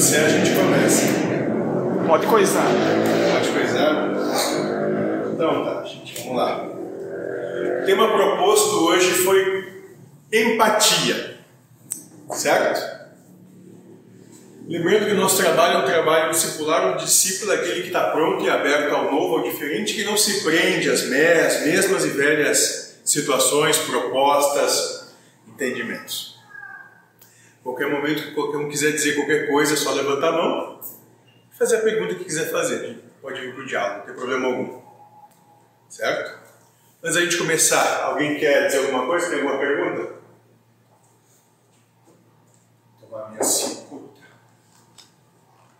disser, a gente começa. Pode coisar. Pode coisar? Então tá, gente, vamos lá. O tema proposto hoje foi empatia. Certo? Lembrando que o nosso trabalho é um trabalho discipular, um discípulo é aquele que está pronto e aberto ao novo, ao diferente, que não se prende às mesmas e velhas situações, propostas, entendimentos. Qualquer momento que qualquer um quiser dizer qualquer coisa, é só levantar a mão e fazer a pergunta que quiser fazer. Pode ir para o diálogo, não tem problema algum. Certo? Antes da gente começar, alguém quer dizer alguma coisa? Tem alguma pergunta? Tomar minha cicuta,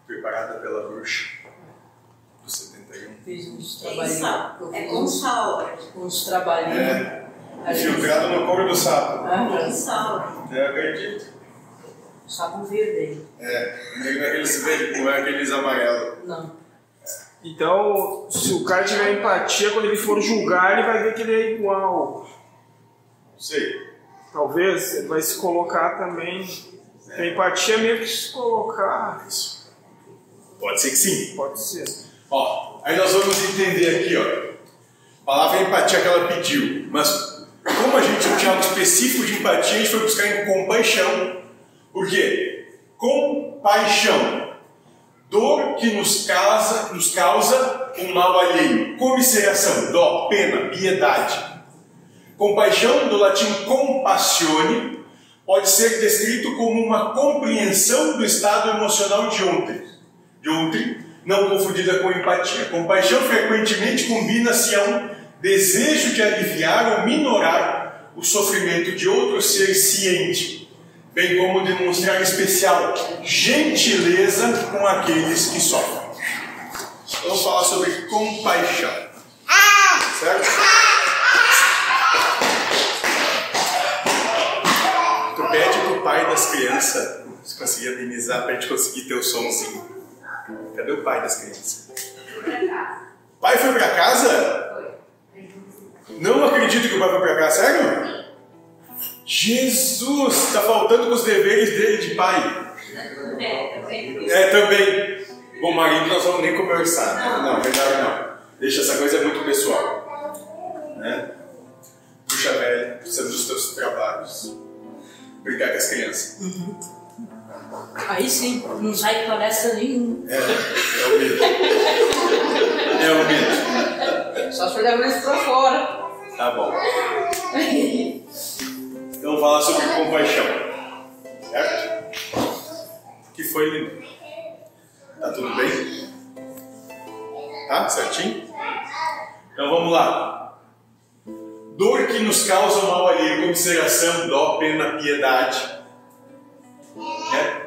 preparada pela bruxa do 71. Fiz uns trabalhinhos. É com uns, sal. uns trabalhinhos. É, infiltrado no couro do sapo. Aham. Tem sal. Eu acredito. Sapo verde. É, não é aqueles verdes, não é aqueles amarelos. Não. Então, se o cara tiver empatia, quando ele for julgar, ele vai ver que ele é igual. Não sei. Talvez ele vai se colocar também. A empatia é meio que se colocar. Isso. Pode ser que sim. Pode ser. Ó, aí nós vamos entender aqui, ó. A palavra empatia que ela pediu, mas como a gente não tinha algo específico de empatia, a gente foi buscar em compaixão. Por quê? Compaixão. Dor que nos causa, nos causa um mal alheio. Comisseração, dó, pena, piedade. Compaixão, do latim compassione, pode ser descrito como uma compreensão do estado emocional de ontem, de ontem, não confundida com empatia. Compaixão frequentemente combina-se a um desejo de aliviar ou minorar o sofrimento de outro ser ciente, bem como demonstrar especial gentileza com aqueles que sofrem. Vamos falar sobre compaixão. Certo? Tu pede pro pai das crianças se conseguir amenizar pra gente conseguir ter o somzinho. Cadê o pai das crianças? Pai foi pra casa? Não acredito que o pai foi pra casa, sério? Jesus, tá faltando com os deveres dele de pai. É, também. É, também. Bom, marido, nós vamos nem conversar. Né? Não, melhor não. Deixa essa coisa muito pessoal. Né? Puxa velha, precisamos dos teus trabalhos. Brincar com as crianças. Aí sim, não sai palestra nenhuma. É, é o medo. É o medo. Só se levar eles pra fora. Tá bom. Então falar sobre compaixão. Certo? Que foi, lindo? Tá tudo bem? Tá? Certinho? Então vamos lá. Dor que nos causa mal alheio, consideração, dó, pena, piedade. Né?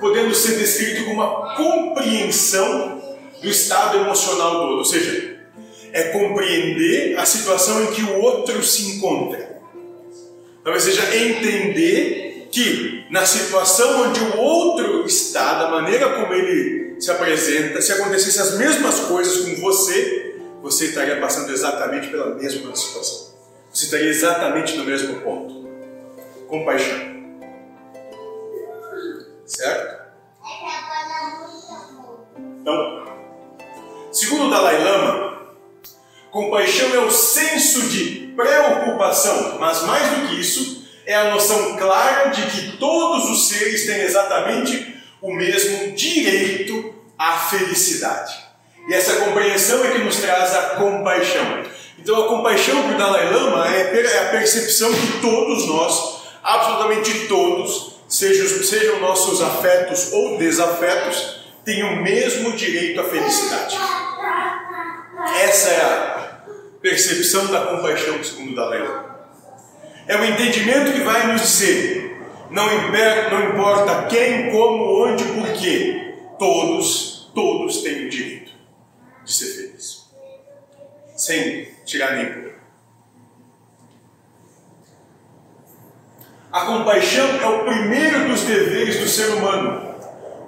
Podendo ser descrito como uma compreensão do estado emocional do outro. Ou seja, é compreender a situação em que o outro se encontra. Talvez seja entender que na situação onde o outro está, da maneira como ele se apresenta, se acontecessem as mesmas coisas com você, você estaria passando exatamente pela mesma situação. Você estaria exatamente no mesmo ponto. Compaixão. Compaixão é o senso de preocupação, mas mais do que isso, é a noção clara de que todos os seres têm exatamente o mesmo direito à felicidade. E essa compreensão é que nos traz a compaixão. Então, a compaixão para o Dalai Lama é a percepção que todos nós, absolutamente todos, sejam, sejam nossos afetos ou desafetos, têm o mesmo direito à felicidade. Essa é a percepção da compaixão segundo Lama. É o entendimento que vai nos dizer: não, importa quem, como, onde, porquê, todos, todos têm o direito de ser felizes, sem tirar nem. A compaixão é o primeiro dos deveres do ser humano.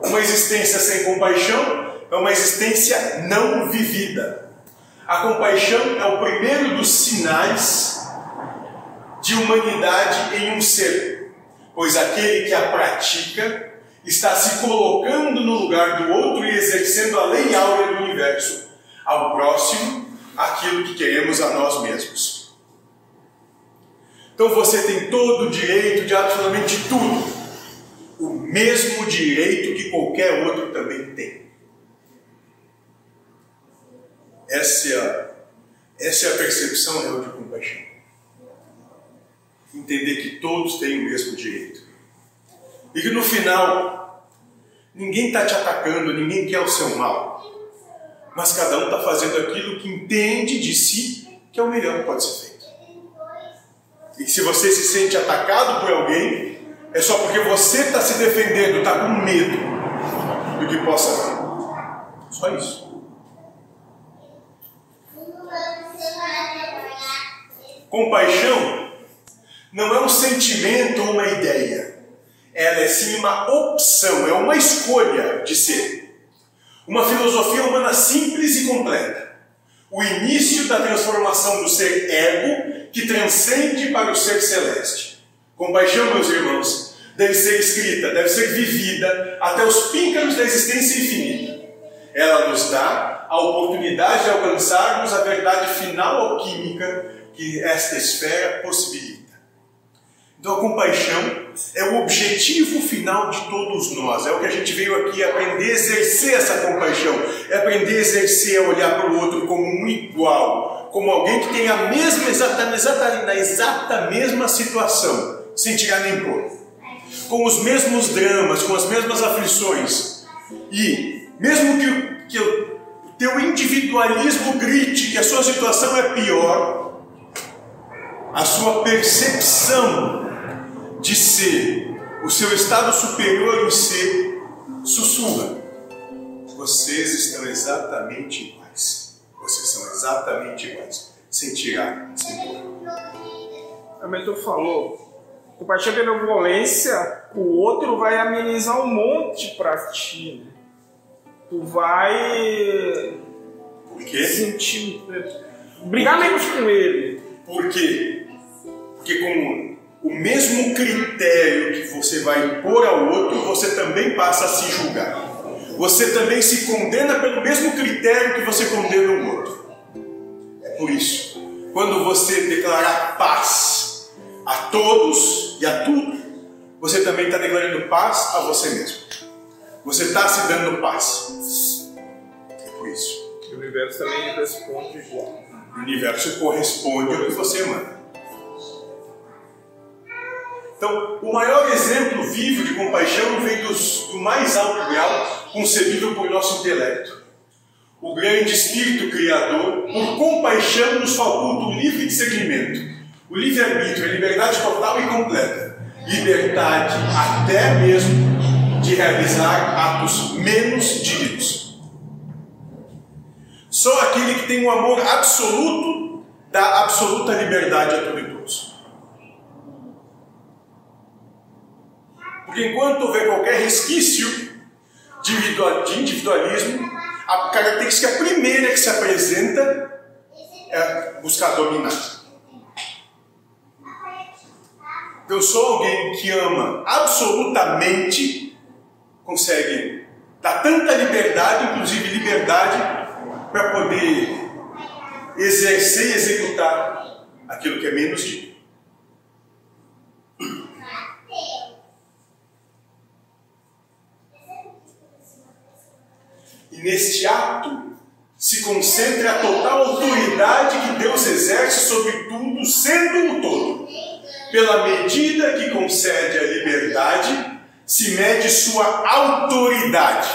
Uma existência sem compaixão é uma existência não vivida. A compaixão é o primeiro dos sinais de humanidade em um ser, pois aquele que a pratica está se colocando no lugar do outro e exercendo a lei áurea do universo, ao próximo aquilo que queremos a nós mesmos. Então você tem todo o direito de absolutamente tudo, o mesmo direito que qualquer outro também tem. Essa é a, essa é a percepção real de compaixão entender que todos têm o mesmo direito. E que no final, ninguém está te atacando, ninguém quer o seu mal. Mas cada um está fazendo aquilo que entende de si que é o melhor que pode ser feito. E se você se sente atacado por alguém, é só porque você está se defendendo, está com medo do que possa vir. Só isso. Compaixão não é um sentimento ou uma ideia. Ela é sim uma opção, é uma escolha de ser. Uma filosofia humana simples e completa. O início da transformação do ser ego que transcende para o ser celeste. Compaixão, meus irmãos, deve ser escrita, deve ser vivida até os píncaros da existência infinita. Ela nos dá a oportunidade de alcançarmos a verdade final alquímica que esta esfera possibilita. Então a compaixão é o objetivo final de todos nós. É o que a gente veio aqui aprender a exercer essa compaixão. É aprender a exercer, a olhar para o outro como um igual, como alguém que tem a mesma, exata, exata, na exata mesma situação, sem tirar nem pôr. Com os mesmos dramas, com as mesmas aflições. E mesmo que, que o teu individualismo grite que a sua situação é pior, a sua percepção de ser, o seu estado superior em ser, sussurra. Vocês estão exatamente iguais. Vocês são exatamente iguais. Sem tirar, sem pôr. A mentor falou, compartilha a benevolência, o outro vai amenizar um monte para ti. Né? Tu vai Por quê? sentir. Brigar menos com ele. Por quê? Porque com o mesmo critério que você vai impor ao outro, você também passa a se julgar. Você também se condena pelo mesmo critério que você condena o outro. É por isso, quando você declarar paz a todos e a tudo, você também está declarando paz a você mesmo. Você está se dando paz. É por isso. O universo também responde igual. O universo corresponde ao que você manda. Então, o maior exemplo vivo de compaixão vem dos, do mais alto grau concebido por nosso intelecto. O grande Espírito Criador, por compaixão, nos faculta o livre discernimento, o livre-arbítrio, a liberdade total e completa, liberdade até mesmo de realizar atos menos dignos. Só aquele que tem um amor absoluto dá absoluta liberdade a tudo e todos. Porque enquanto houver qualquer resquício de individual- de individualismo, a característica primeira que se apresenta é buscar dominar. Então, só alguém que ama absolutamente consegue dar tanta liberdade, inclusive liberdade, para poder exercer e executar aquilo que é menos digno. Neste ato se concentra a total autoridade que Deus exerce sobre tudo, sendo o todo. Pela medida que concede a liberdade, se mede sua autoridade.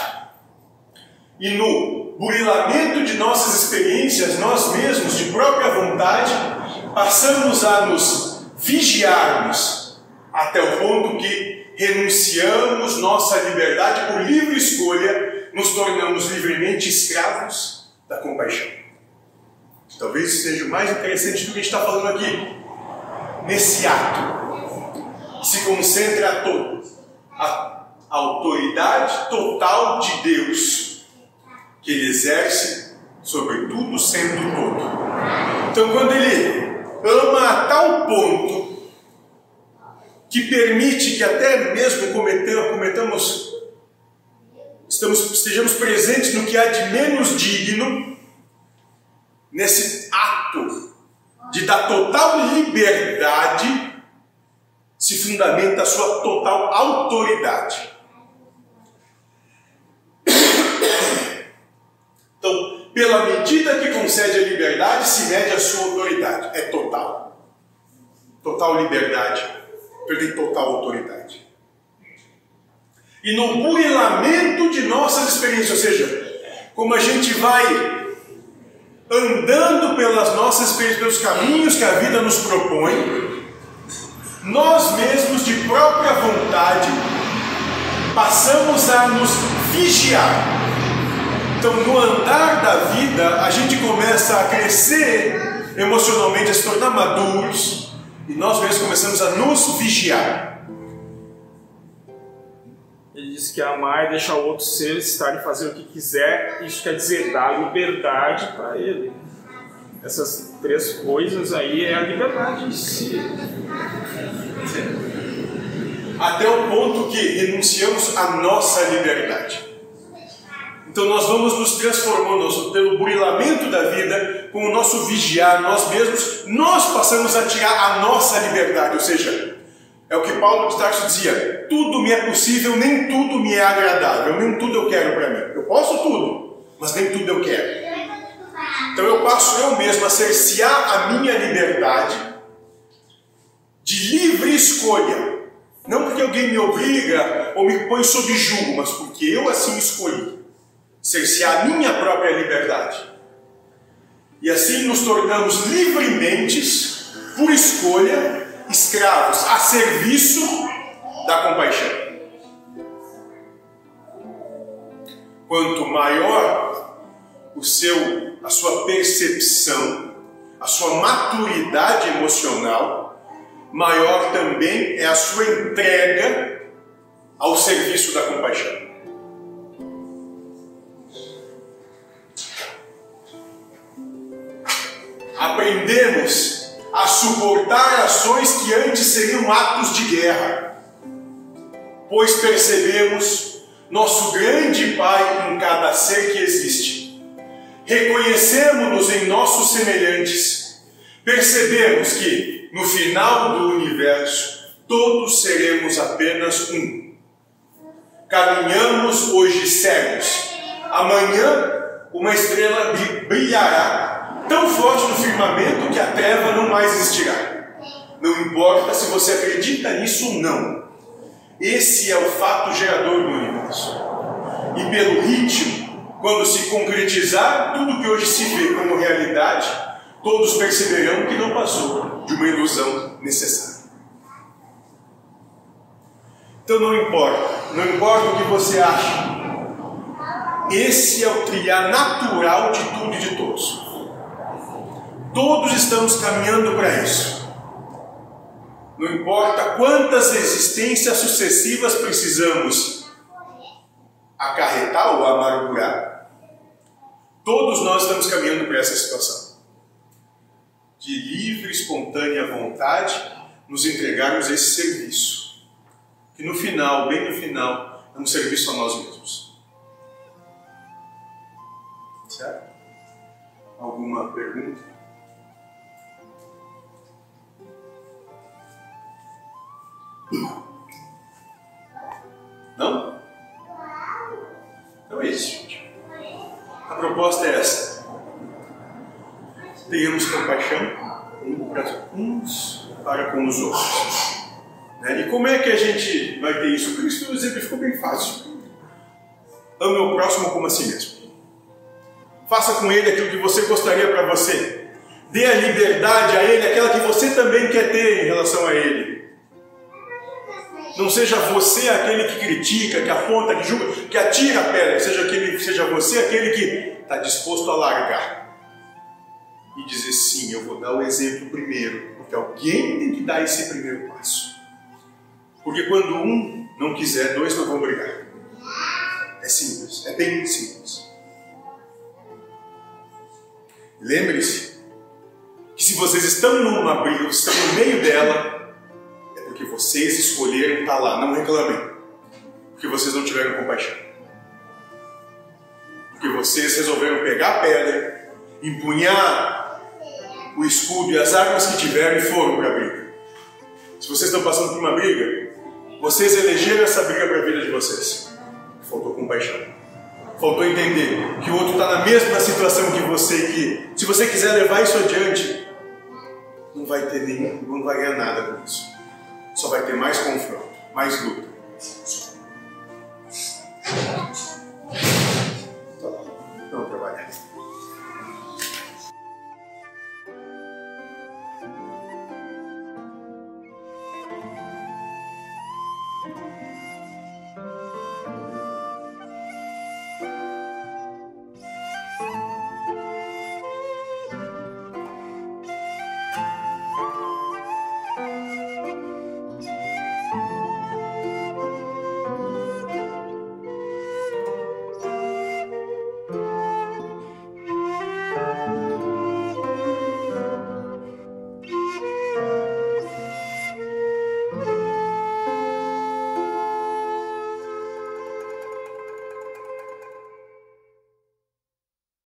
E no burilamento de nossas experiências, nós mesmos, de própria vontade, passamos a nos vigiarmos até o ponto que renunciamos nossa liberdade por livre escolha, nos tornamos livremente escravos da compaixão. Talvez isso seja o mais interessante do que a gente está falando aqui. Nesse ato se concentra a, to- a autoridade total de Deus que ele exerce sobre tudo sendo todo. Então, quando ele ama a tal ponto que permite que até mesmo cometamos, cometamos estamos, estejamos presentes no que há de menos digno, nesse ato de dar total liberdade, se fundamenta a sua total autoridade. Então, pela medida que concede a liberdade, se mede a sua autoridade. É total. Total liberdade. Perdem total autoridade. E no burilamento de nossas experiências, ou seja, como a gente vai andando pelas nossas experiências, pelos caminhos que a vida nos propõe, nós mesmos, de própria vontade, passamos a nos vigiar. Então, no andar da vida, a gente começa a crescer emocionalmente, a se tornar maduros, e nós mesmos começamos a nos vigiar. Ele diz que amar é deixar o outro ser estar e fazer o que quiser. Isso quer dizer dar liberdade para ele. Essas três coisas aí é a liberdade em si. até o ponto que renunciamos à nossa liberdade. Então nós vamos nos transformando pelo burilamento da vida, com o nosso vigiar, nós mesmos, nós passamos a tirar a nossa liberdade, ou seja, é o que Paulo de Tarso dizia: tudo me é possível, nem tudo me é agradável, nem tudo eu quero para mim. Eu posso tudo, mas nem tudo eu quero. Então eu passo eu mesmo a cercear a minha liberdade de livre escolha. Não porque alguém me obriga ou me põe sob julgo, mas porque eu assim escolhi. Cercear a minha própria liberdade. E assim nos tornamos livremente, por escolha, escravos a serviço da compaixão. Quanto maior o seu, a sua percepção, a sua maturidade emocional, maior também é a sua entrega ao serviço da compaixão. Aprendemos a suportar ações que antes seriam atos de guerra, pois percebemos nosso grande Pai em cada ser que existe. Reconhecemos-nos em nossos semelhantes. Percebemos que, no final do universo, todos seremos apenas um. Caminhamos hoje cegos. Amanhã, uma estrela brilhará tão forte no firmamento que a treva existirá. Não importa se você acredita nisso ou não. Esse é o fato gerador do universo. E pelo ritmo, quando se concretizar tudo que hoje se vê como realidade, todos perceberão que não passou de uma ilusão necessária. Então não importa, não importa o que você acha. Esse é o trilhar natural de tudo e de todos. Todos estamos caminhando para isso. Não importa quantas existências sucessivas precisamos acarretar ou amargurar, todos nós estamos caminhando para essa situação. De livre, espontânea vontade, nos entregarmos esse serviço. Que no final, bem no final, é um serviço a nós mesmos. Certo? Alguma pergunta? Não? Então é isso. A proposta é essa. Tenhamos compaixão uns para com os outros. Né? E como é que a gente vai ter isso? Cristo exemplificou bem fácil. Ame o próximo como a si mesmo. Faça com ele aquilo que você gostaria para você. Dê a liberdade a ele, aquela que você também quer ter em relação a ele. Não seja você aquele que critica, que aponta, que julga, que atira a pedra. Seja, aquele, seja você aquele que está disposto a largar. E dizer sim, eu vou dar o exemplo primeiro. Porque alguém tem que dar esse primeiro passo. Porque quando um não quiser, dois não vão brigar. É simples, é bem simples. Lembre-se que se vocês estão numa briga, estão no meio dela, vocês escolheram estar lá, não reclamem. Porque vocês não tiveram compaixão. Porque vocês resolveram pegar a pedra, empunhar o escudo e as armas que tiveram e foram para a briga. Se vocês estão passando por uma briga, vocês elegeram essa briga para a vida de vocês. Faltou compaixão. Faltou entender que o outro está na mesma situação que você, que se você quiser levar isso adiante, não vai ter nenhum, não vai ganhar nada com isso só vai ter mais confronto, mais luta.